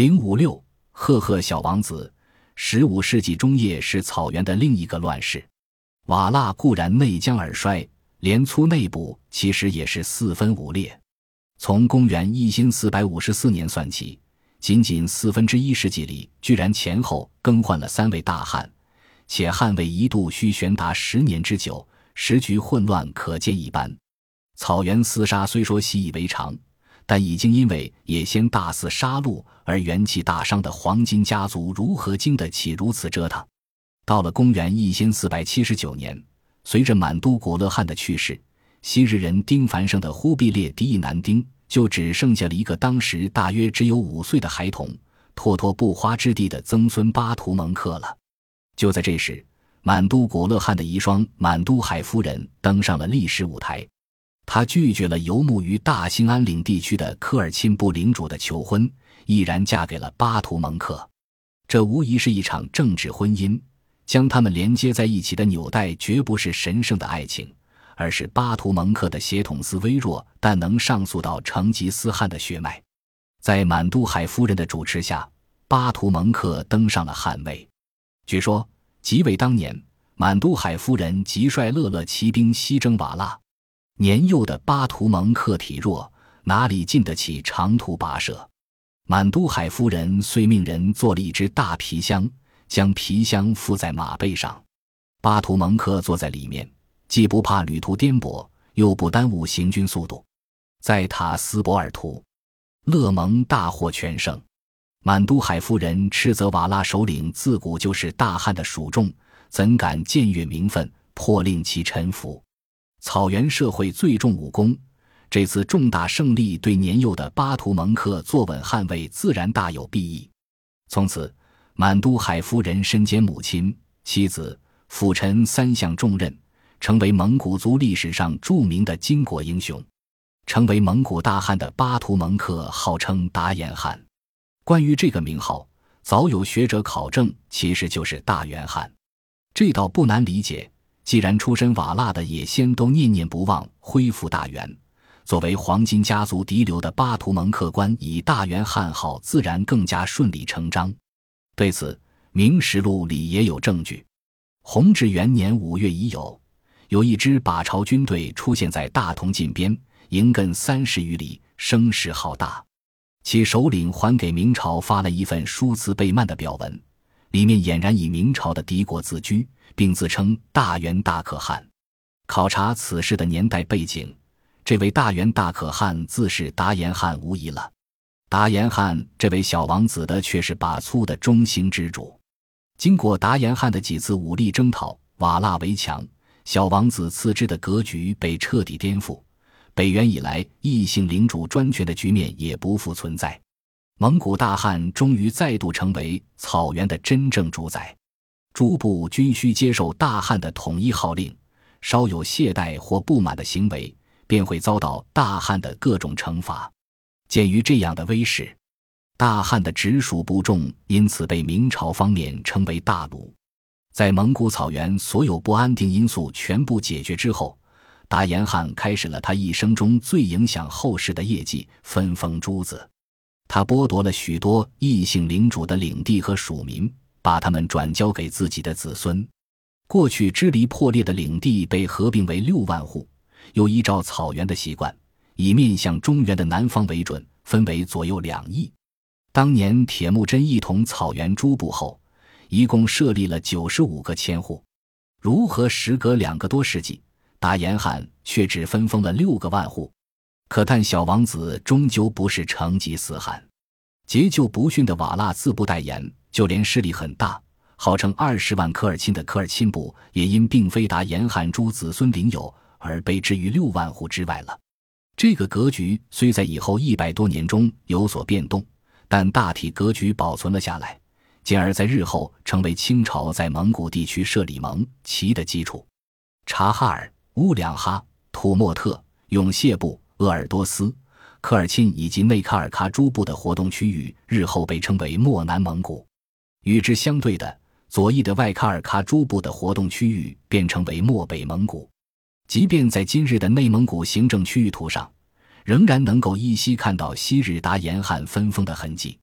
零五六赫赫小王子，十五世纪中叶是草原的另一个乱世。瓦剌固然内江而衰，连粗内部其实也是四分五裂。从公元一千四百五十四年算起，仅仅四分之一世纪里，居然前后更换了三位大汗，且汗位一度需悬达十年之久，时局混乱可见一斑。草原厮杀虽说习以为常。但已经因为野先大肆杀戮而元气大伤的黄金家族，如何经得起如此折腾？到了公元一千四百七十九年，随着满都果勒汗的去世，昔日人丁繁盛的忽必烈嫡裔男丁就只剩下了一个当时大约只有五岁的孩童，拓拓不花之地的曾孙巴图蒙克了。就在这时，满都果勒汗的遗孀满都海夫人登上了历史舞台。他拒绝了游牧于大兴安岭地区的科尔沁部领主的求婚，毅然嫁给了巴图蒙克。这无疑是一场政治婚姻，将他们连接在一起的纽带绝不是神圣的爱情，而是巴图蒙克的血统丝微弱但能上溯到成吉思汗的血脉。在满都海夫人的主持下，巴图蒙克登上了汗位。据说，即位当年，满都海夫人即率勒勒骑兵西征瓦剌。年幼的巴图蒙克体弱，哪里经得起长途跋涉？满都海夫人遂命人做了一只大皮箱，将皮箱附在马背上，巴图蒙克坐在里面，既不怕旅途颠簸，又不耽误行军速度。在塔斯博尔图，勒蒙大获全胜。满都海夫人斥责瓦剌首领自古就是大汉的属众，怎敢僭越名分，迫令其臣服？草原社会最重武功，这次重大胜利对年幼的巴图蒙克坐稳汗位自然大有裨益。从此，满都海夫人身兼母亲、妻子、辅臣三项重任，成为蒙古族历史上著名的巾帼英雄。成为蒙古大汗的巴图蒙克号称达延汗。关于这个名号，早有学者考证，其实就是大元汗。这倒不难理解。既然出身瓦剌的野先都念念不忘恢复大元，作为黄金家族嫡流的巴图蒙克官以大元汉号，自然更加顺理成章。对此，《明实录》里也有证据。弘治元年五月已有，有一支把朝军队出现在大同近边，营亘三十余里，声势浩大。其首领还给明朝发了一份书辞备曼的表文。里面俨然以明朝的敌国自居，并自称大元大可汗。考察此事的年代背景，这位大元大可汗自是达延汗无疑了。达延汗这位小王子的却是把粗的中兴之主。经过达延汗的几次武力征讨，瓦剌围墙，小王子次之的格局被彻底颠覆。北元以来异姓领主专权的局面也不复存在。蒙古大汗终于再度成为草原的真正主宰，诸部均需接受大汗的统一号令，稍有懈怠或不满的行为，便会遭到大汗的各种惩罚。鉴于这样的威势，大汗的直属部众因此被明朝方面称为大奴。在蒙古草原所有不安定因素全部解决之后，达延汗开始了他一生中最影响后世的业绩——分封诸子。他剥夺了许多异姓领主的领地和属民，把他们转交给自己的子孙。过去支离破裂的领地被合并为六万户，又依照草原的习惯，以面向中原的南方为准，分为左右两翼。当年铁木真一统草原诸部后，一共设立了九十五个千户。如何时隔两个多世纪，达延汗却只分封了六个万户？可叹小王子终究不是成吉思汗，桀骜不驯的瓦剌自不待言，就连势力很大，号称二十万科尔沁的科尔沁部，也因并非达延汗诸子孙领有，而被置于六万户之外了。这个格局虽在以后一百多年中有所变动，但大体格局保存了下来，进而，在日后成为清朝在蒙古地区设立蒙旗的基础。察哈尔、乌梁哈、土默特、永谢部。鄂尔多斯、科尔沁以及内喀尔喀诸部的活动区域，日后被称为漠南蒙古。与之相对的，左翼的外喀尔喀诸部的活动区域便称为漠北蒙古。即便在今日的内蒙古行政区域图上，仍然能够依稀看到昔日达延汗分封的痕迹。